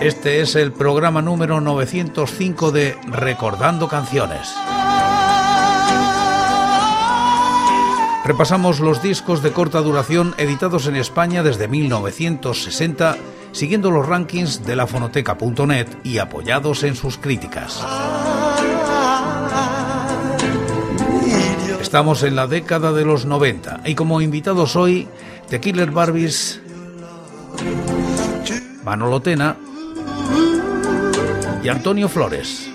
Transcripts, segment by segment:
Este es el programa número 905 de Recordando Canciones. Repasamos los discos de corta duración editados en España desde 1960, siguiendo los rankings de la fonoteca.net y apoyados en sus críticas. Estamos en la década de los 90 y como invitados hoy, The Killer Barbies, Manolo Tena y Antonio Flores.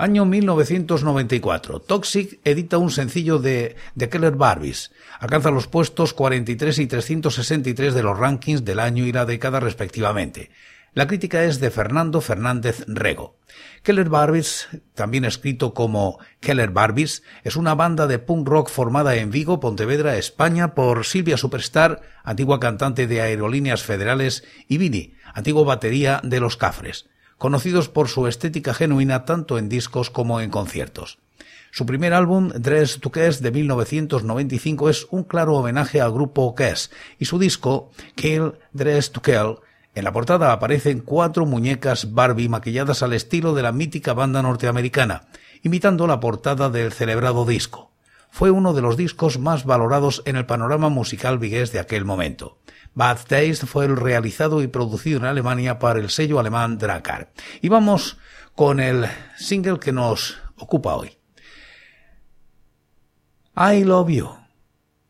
Año 1994. Toxic edita un sencillo de The Keller Barbies. Alcanza los puestos 43 y 363 de los rankings del año y la década respectivamente. La crítica es de Fernando Fernández Rego. Keller Barbies, también escrito como Keller Barbies, es una banda de punk rock formada en Vigo, Pontevedra, España, por Silvia Superstar, antigua cantante de Aerolíneas Federales, y Vini, antigua batería de Los Cafres, conocidos por su estética genuina tanto en discos como en conciertos. Su primer álbum, Dress to Kiss, de 1995, es un claro homenaje al grupo Kiss, y su disco, Kill, Dress to Kill, en la portada aparecen cuatro muñecas Barbie maquilladas al estilo de la mítica banda norteamericana, imitando la portada del celebrado disco. Fue uno de los discos más valorados en el panorama musical vigués de aquel momento. Bad Taste fue el realizado y producido en Alemania para el sello alemán Drakkar. Y vamos con el single que nos ocupa hoy. I love you.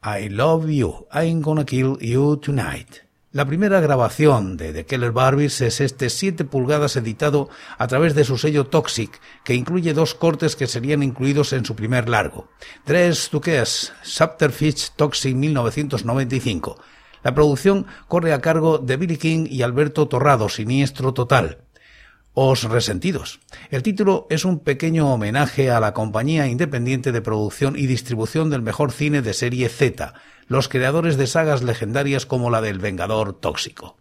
I love you. I'm gonna kill you tonight. La primera grabación de The Keller Barbies es este 7 pulgadas editado a través de su sello Toxic, que incluye dos cortes que serían incluidos en su primer largo. Tres Duques, Subterfuge Toxic 1995. La producción corre a cargo de Billy King y Alberto Torrado, siniestro total. Os Resentidos. El título es un pequeño homenaje a la compañía independiente de producción y distribución del mejor cine de serie Z, los creadores de sagas legendarias como la del Vengador Tóxico.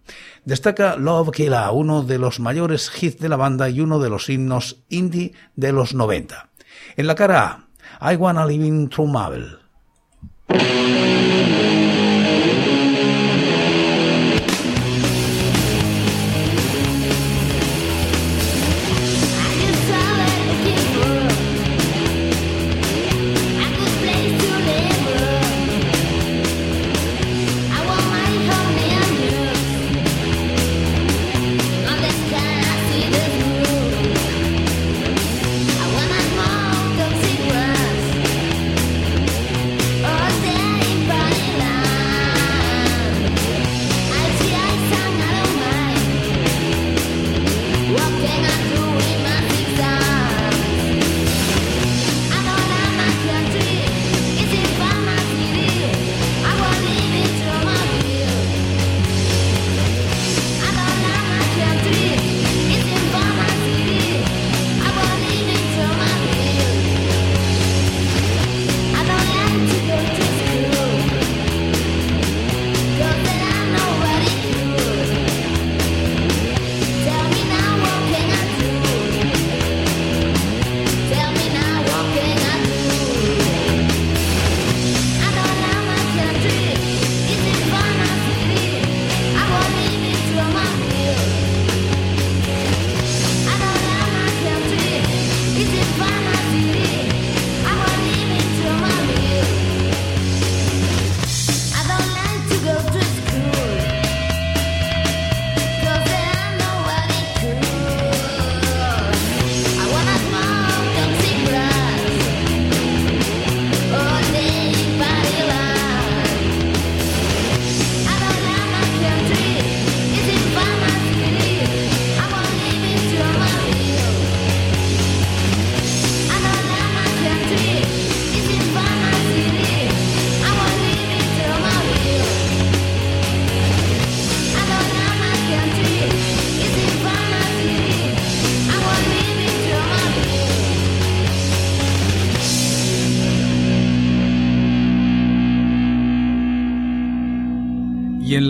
Destaca Love Killa, uno de los mayores hits de la banda y uno de los himnos indie de los 90. En la cara A, I Wanna Live in True Marvel.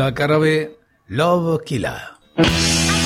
La cara B, Love Killer.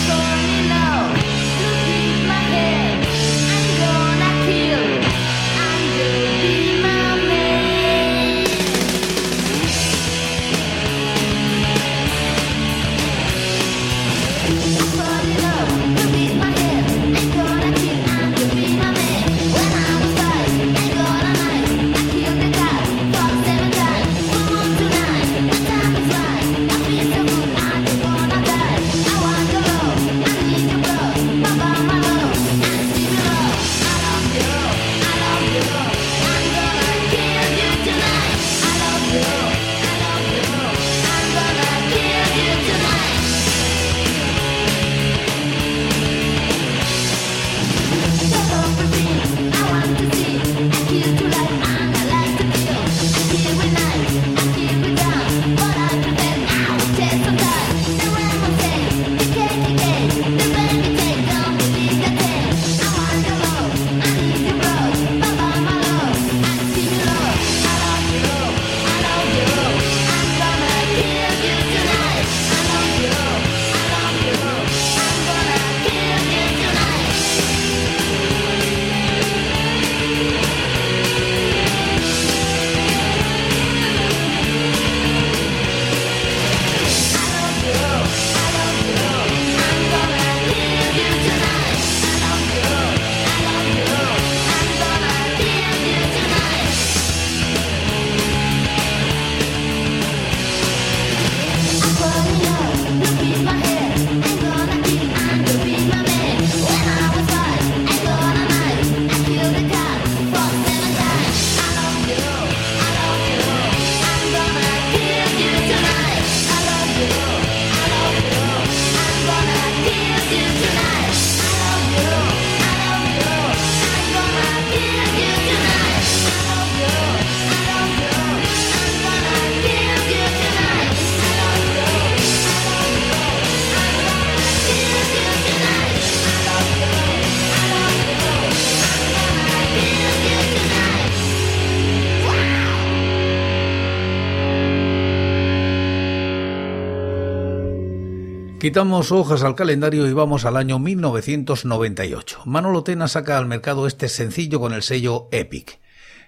Quitamos hojas al calendario y vamos al año 1998. Manolo Tena saca al mercado este sencillo con el sello Epic.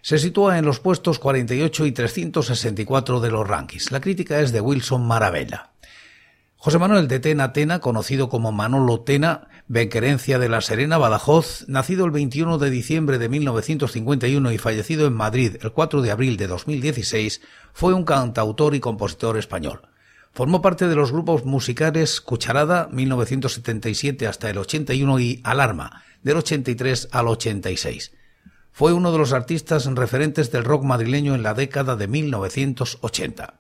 Se sitúa en los puestos 48 y 364 de los rankings. La crítica es de Wilson Maravella. José Manuel de Tena Tena, conocido como Manolo Tena, benquerencia de la Serena Badajoz, nacido el 21 de diciembre de 1951 y fallecido en Madrid el 4 de abril de 2016, fue un cantautor y compositor español. Formó parte de los grupos musicales Cucharada 1977 hasta el 81 y Alarma del 83 al 86. Fue uno de los artistas referentes del rock madrileño en la década de 1980.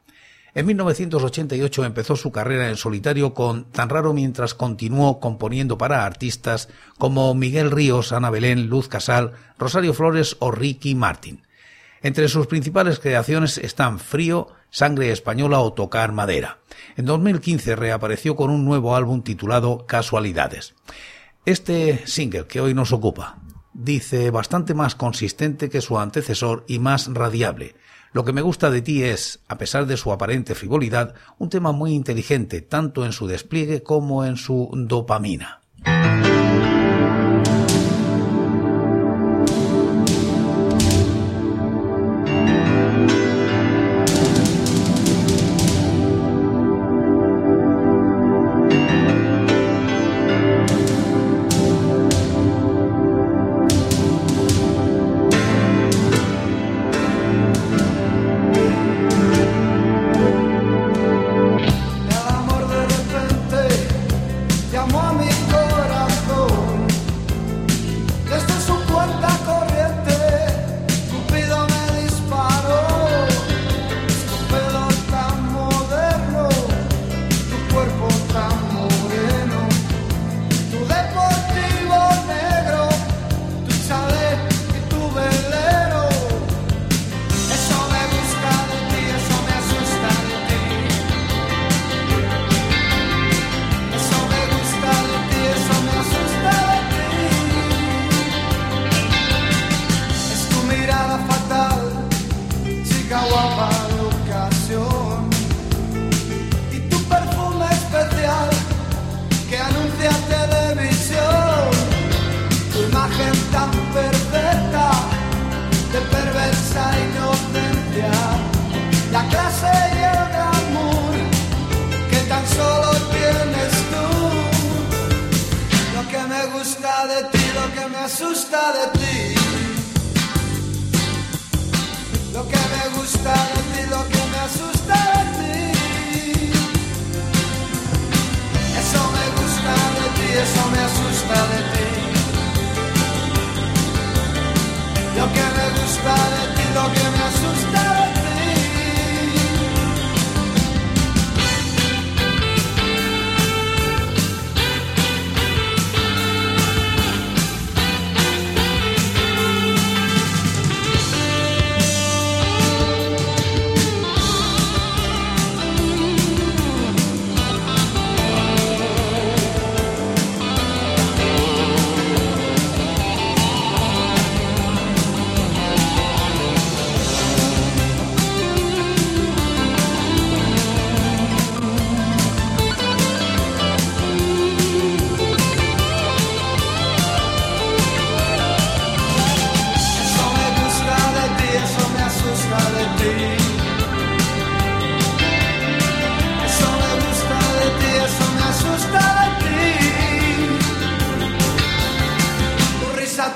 En 1988 empezó su carrera en solitario con Tan raro mientras continuó componiendo para artistas como Miguel Ríos, Ana Belén, Luz Casal, Rosario Flores o Ricky Martin. Entre sus principales creaciones están Frío, Sangre Española o Tocar Madera. En 2015 reapareció con un nuevo álbum titulado Casualidades. Este single que hoy nos ocupa dice bastante más consistente que su antecesor y más radiable. Lo que me gusta de ti es, a pesar de su aparente frivolidad, un tema muy inteligente tanto en su despliegue como en su dopamina.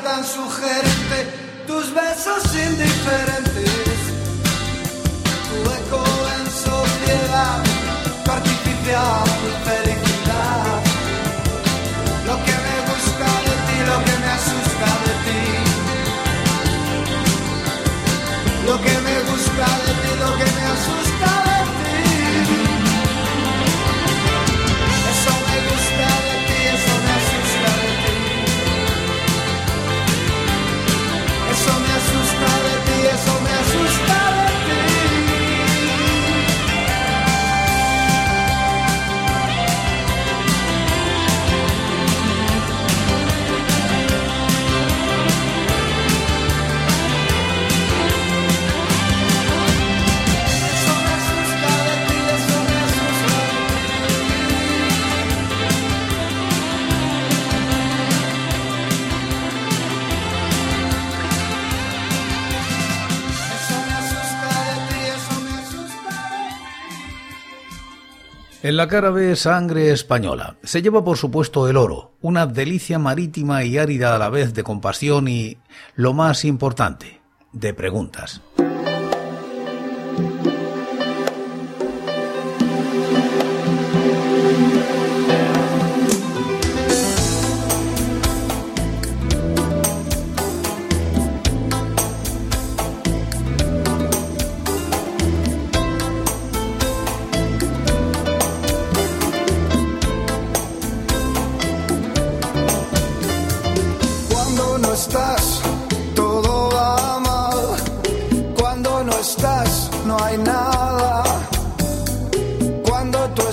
tan su gente, tus besos indiferentes. En la cara ve sangre española. Se lleva por supuesto el oro, una delicia marítima y árida a la vez de compasión y, lo más importante, de preguntas.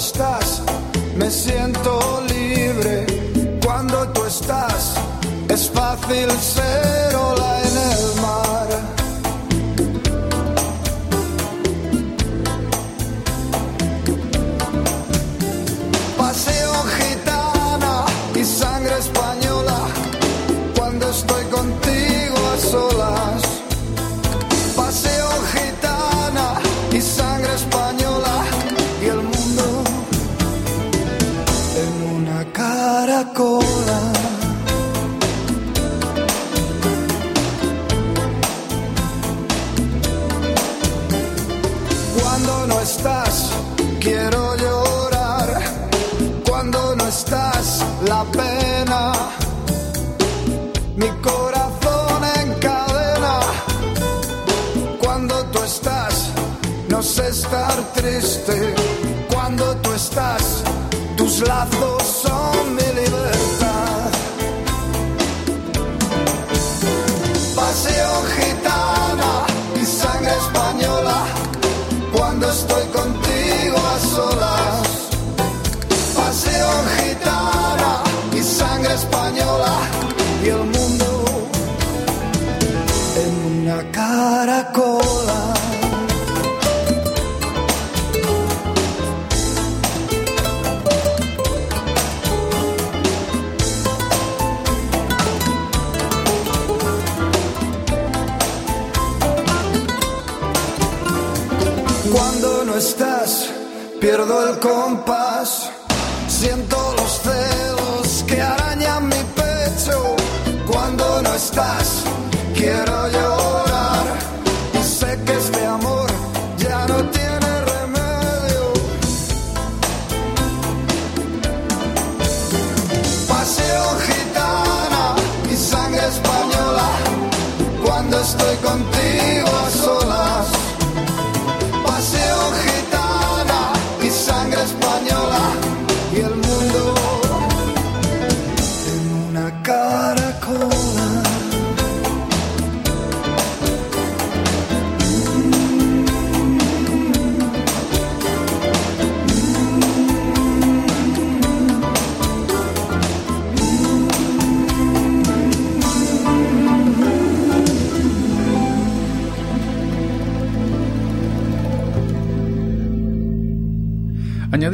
estás, me siento libre. Cuando tú estás, es fácil ser ola en el mar. Cuando tú estás, no sé estar triste. Cuando tú estás, tus lazos son mi libertad. Paseo gitana y sangre española. Cuando estoy contigo a solas. Paseo gitana y sangre española. Y el mundo en una caracol. pierdo el compás, siento los celos que arañan mi pecho cuando no estás, quiero yo.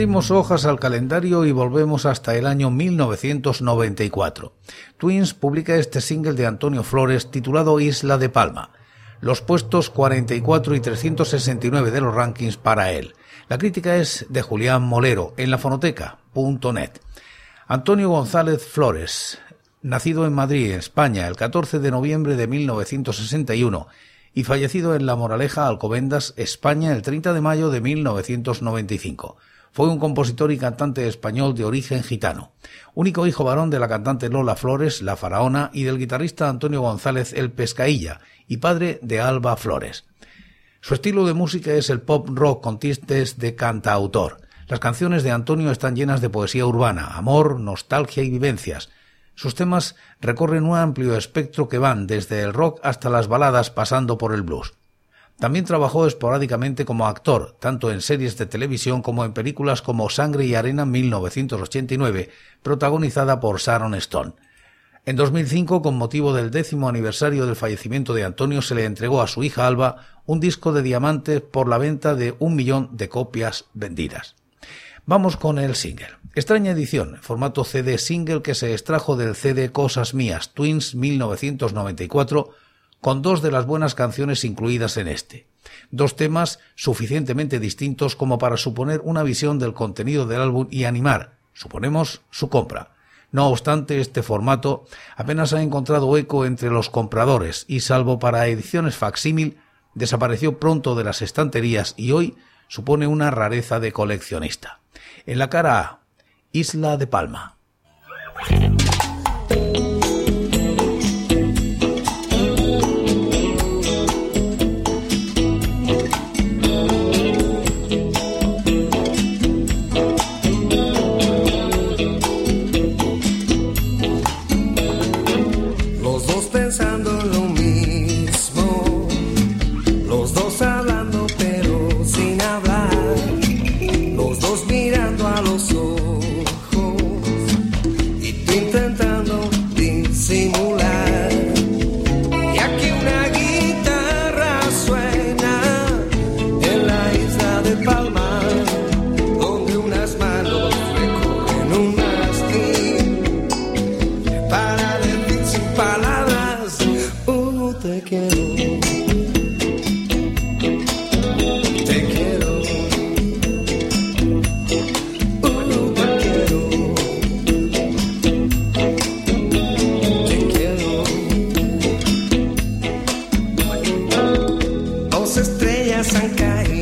Añadimos hojas al calendario y volvemos hasta el año 1994. Twins publica este single de Antonio Flores titulado Isla de Palma. Los puestos 44 y 369 de los rankings para él. La crítica es de Julián Molero en lafonoteca.net. Antonio González Flores, nacido en Madrid, España, el 14 de noviembre de 1961 y fallecido en La Moraleja, Alcobendas, España, el 30 de mayo de 1995. Fue un compositor y cantante español de origen gitano, único hijo varón de la cantante Lola Flores, la faraona, y del guitarrista Antonio González el Pescailla, y padre de Alba Flores. Su estilo de música es el pop rock con tintes de cantautor. Las canciones de Antonio están llenas de poesía urbana, amor, nostalgia y vivencias. Sus temas recorren un amplio espectro que van desde el rock hasta las baladas pasando por el blues. También trabajó esporádicamente como actor, tanto en series de televisión como en películas como Sangre y Arena 1989, protagonizada por Sharon Stone. En 2005, con motivo del décimo aniversario del fallecimiento de Antonio, se le entregó a su hija Alba un disco de diamantes por la venta de un millón de copias vendidas. Vamos con el single. Extraña edición, formato CD single que se extrajo del CD Cosas Mías, Twins 1994, con dos de las buenas canciones incluidas en este. Dos temas suficientemente distintos como para suponer una visión del contenido del álbum y animar, suponemos, su compra. No obstante, este formato apenas ha encontrado eco entre los compradores y salvo para ediciones facsímil, desapareció pronto de las estanterías y hoy supone una rareza de coleccionista. En la cara A, Isla de Palma. Quiero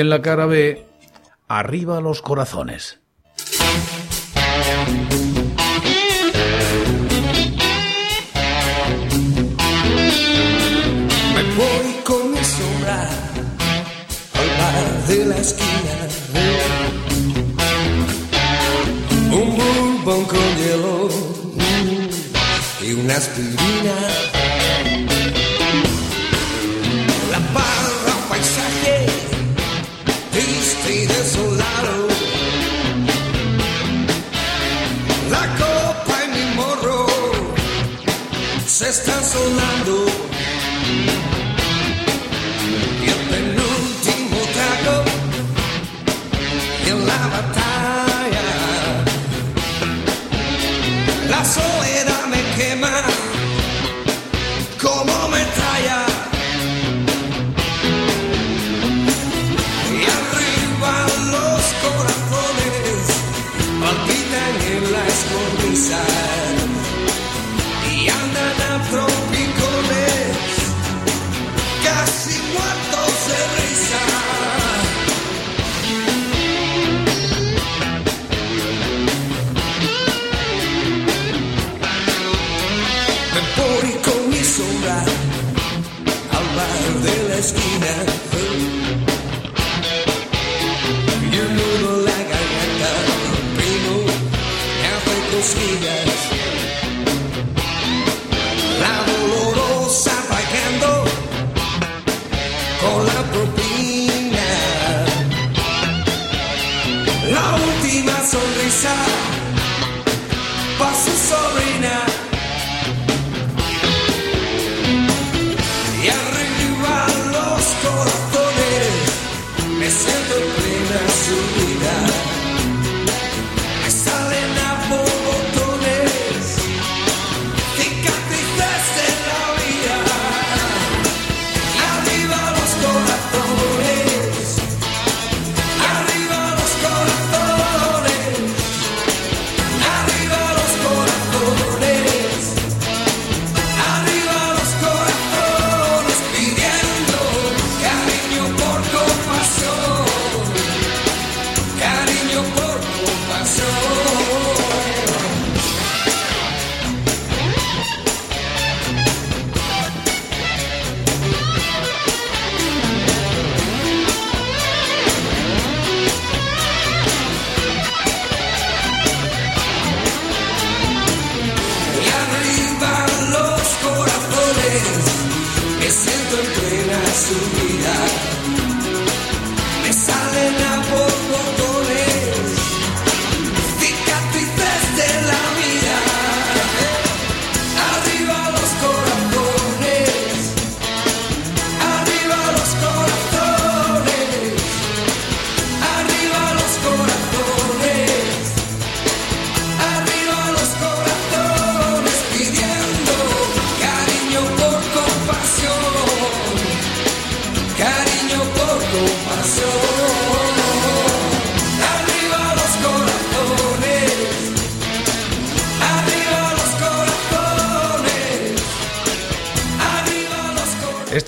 En la cara B, arriba los corazones. Me voy con mi sombra al bar de la esquina. Un bourbon con hielo y una aspirina.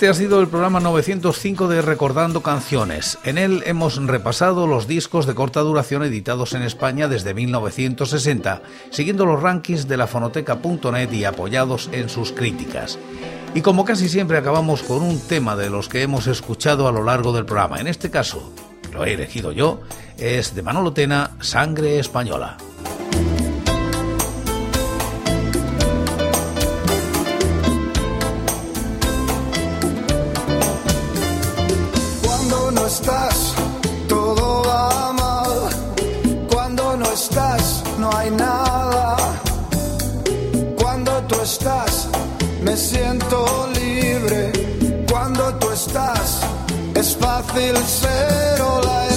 Este ha sido el programa 905 de Recordando Canciones. En él hemos repasado los discos de corta duración editados en España desde 1960, siguiendo los rankings de la fonoteca.net y apoyados en sus críticas. Y como casi siempre acabamos con un tema de los que hemos escuchado a lo largo del programa, en este caso, lo he elegido yo, es de Manolo Tena, Sangre Española. Estás, todo va mal. Cuando no estás, no hay nada. Cuando tú estás, me siento libre. Cuando tú estás, es fácil ser ola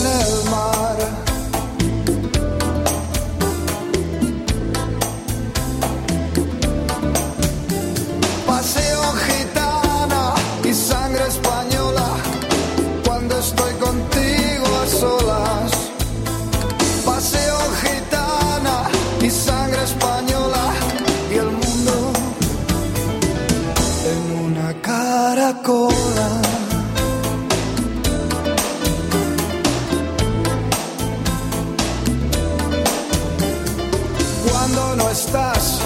estás,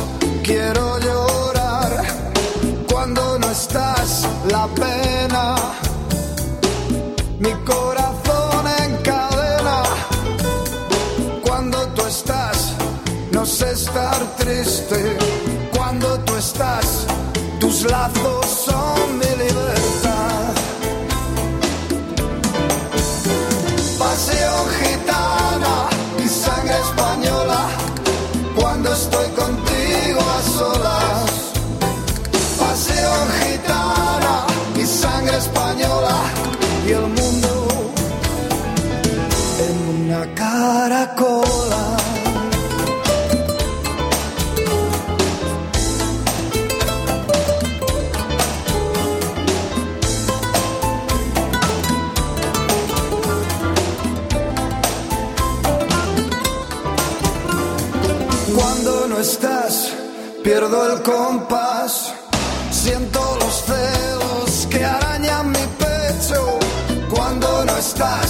quiero llorar. Cuando no estás, la pena. Mi corazón encadena. Cuando tú estás, no sé estar triste. Cuando tú estás, tus lazos son mi libertad. Caracola. Cuando no estás, pierdo el compás. Siento los celos que arañan mi pecho. Cuando no estás,